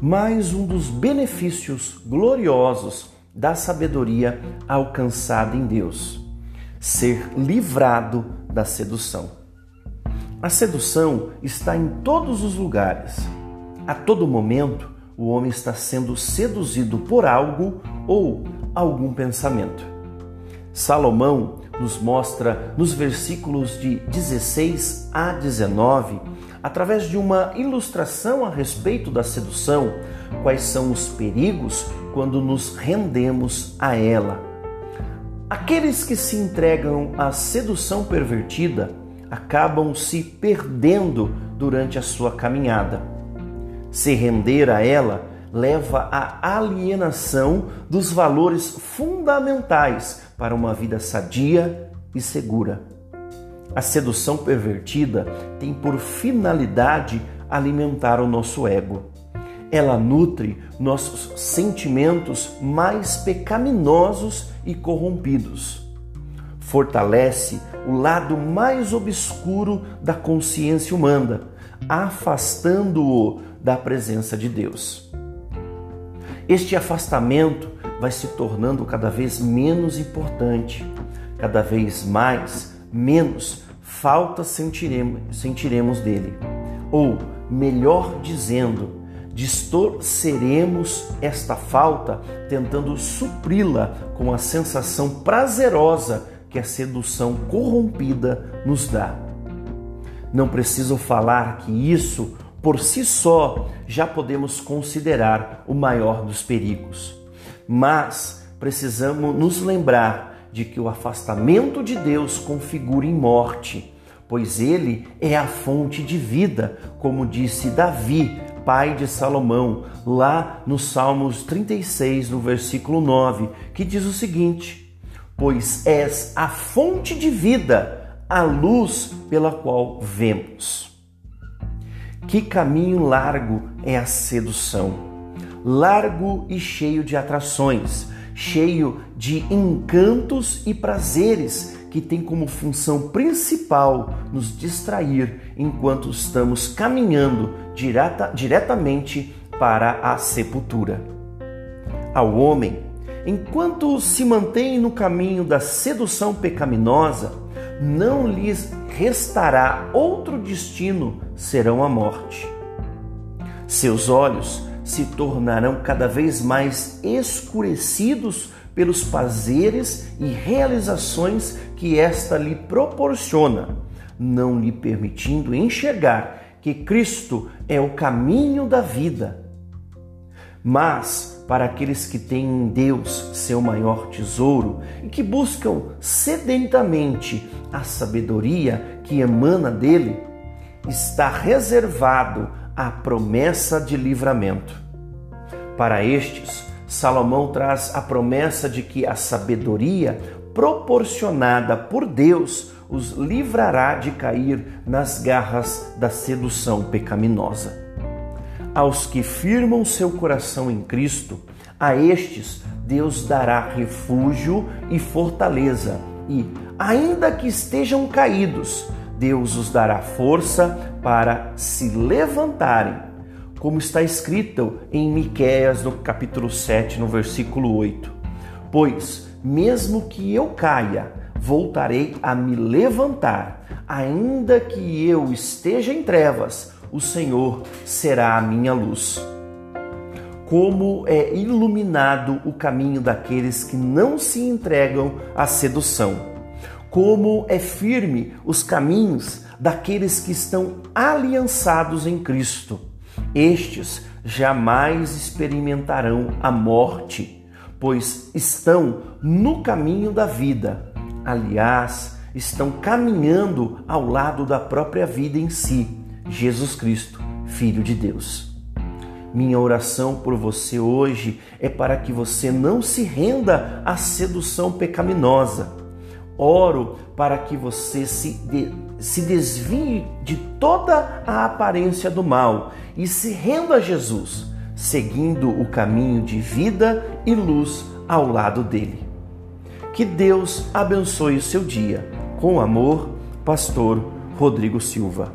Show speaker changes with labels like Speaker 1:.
Speaker 1: mais um dos benefícios gloriosos da sabedoria alcançada em Deus: ser livrado da sedução. A sedução está em todos os lugares. A todo momento, o homem está sendo seduzido por algo ou algum pensamento. Salomão nos mostra nos versículos de 16 a 19, através de uma ilustração a respeito da sedução, quais são os perigos quando nos rendemos a ela. Aqueles que se entregam à sedução pervertida acabam se perdendo durante a sua caminhada. Se render a ela leva à alienação dos valores fundamentais para uma vida sadia e segura. A sedução pervertida tem por finalidade alimentar o nosso ego. Ela nutre nossos sentimentos mais pecaminosos e corrompidos. Fortalece o lado mais obscuro da consciência humana, afastando-o da presença de Deus. Este afastamento vai se tornando cada vez menos importante, cada vez mais menos falta sentiremos, dele. Ou, melhor dizendo, distorceremos esta falta tentando supri-la com a sensação prazerosa que a sedução corrompida nos dá. Não preciso falar que isso por si só já podemos considerar o maior dos perigos. Mas precisamos nos lembrar de que o afastamento de Deus configura em morte, pois ele é a fonte de vida, como disse Davi, pai de Salomão, lá no Salmos 36, no versículo 9, que diz o seguinte: Pois és a fonte de vida, a luz pela qual vemos. Que caminho largo é a sedução! Largo e cheio de atrações, cheio de encantos e prazeres que tem como função principal nos distrair enquanto estamos caminhando direta, diretamente para a sepultura. Ao homem, enquanto se mantém no caminho da sedução pecaminosa, não lhes restará outro destino serão a morte. Seus olhos se tornarão cada vez mais escurecidos pelos prazeres e realizações que esta lhe proporciona, não lhe permitindo enxergar que Cristo é o caminho da vida. Mas para aqueles que têm em Deus seu maior tesouro e que buscam sedentemente a sabedoria que emana dele, está reservado a promessa de livramento. Para estes, Salomão traz a promessa de que a sabedoria proporcionada por Deus os livrará de cair nas garras da sedução pecaminosa. Aos que firmam seu coração em Cristo, a estes Deus dará refúgio e fortaleza, e, ainda que estejam caídos, Deus os dará força para se levantarem, como está escrito em Miqueias no capítulo 7, no versículo 8. Pois, mesmo que eu caia, voltarei a me levantar, ainda que eu esteja em trevas, o Senhor será a minha luz. Como é iluminado o caminho daqueles que não se entregam à sedução como é firme os caminhos daqueles que estão aliançados em Cristo. Estes jamais experimentarão a morte, pois estão no caminho da vida. Aliás, estão caminhando ao lado da própria vida em si, Jesus Cristo, Filho de Deus. Minha oração por você hoje é para que você não se renda à sedução pecaminosa Oro para que você se, de, se desvie de toda a aparência do mal e se renda a Jesus, seguindo o caminho de vida e luz ao lado dele. Que Deus abençoe o seu dia. Com amor, Pastor Rodrigo Silva.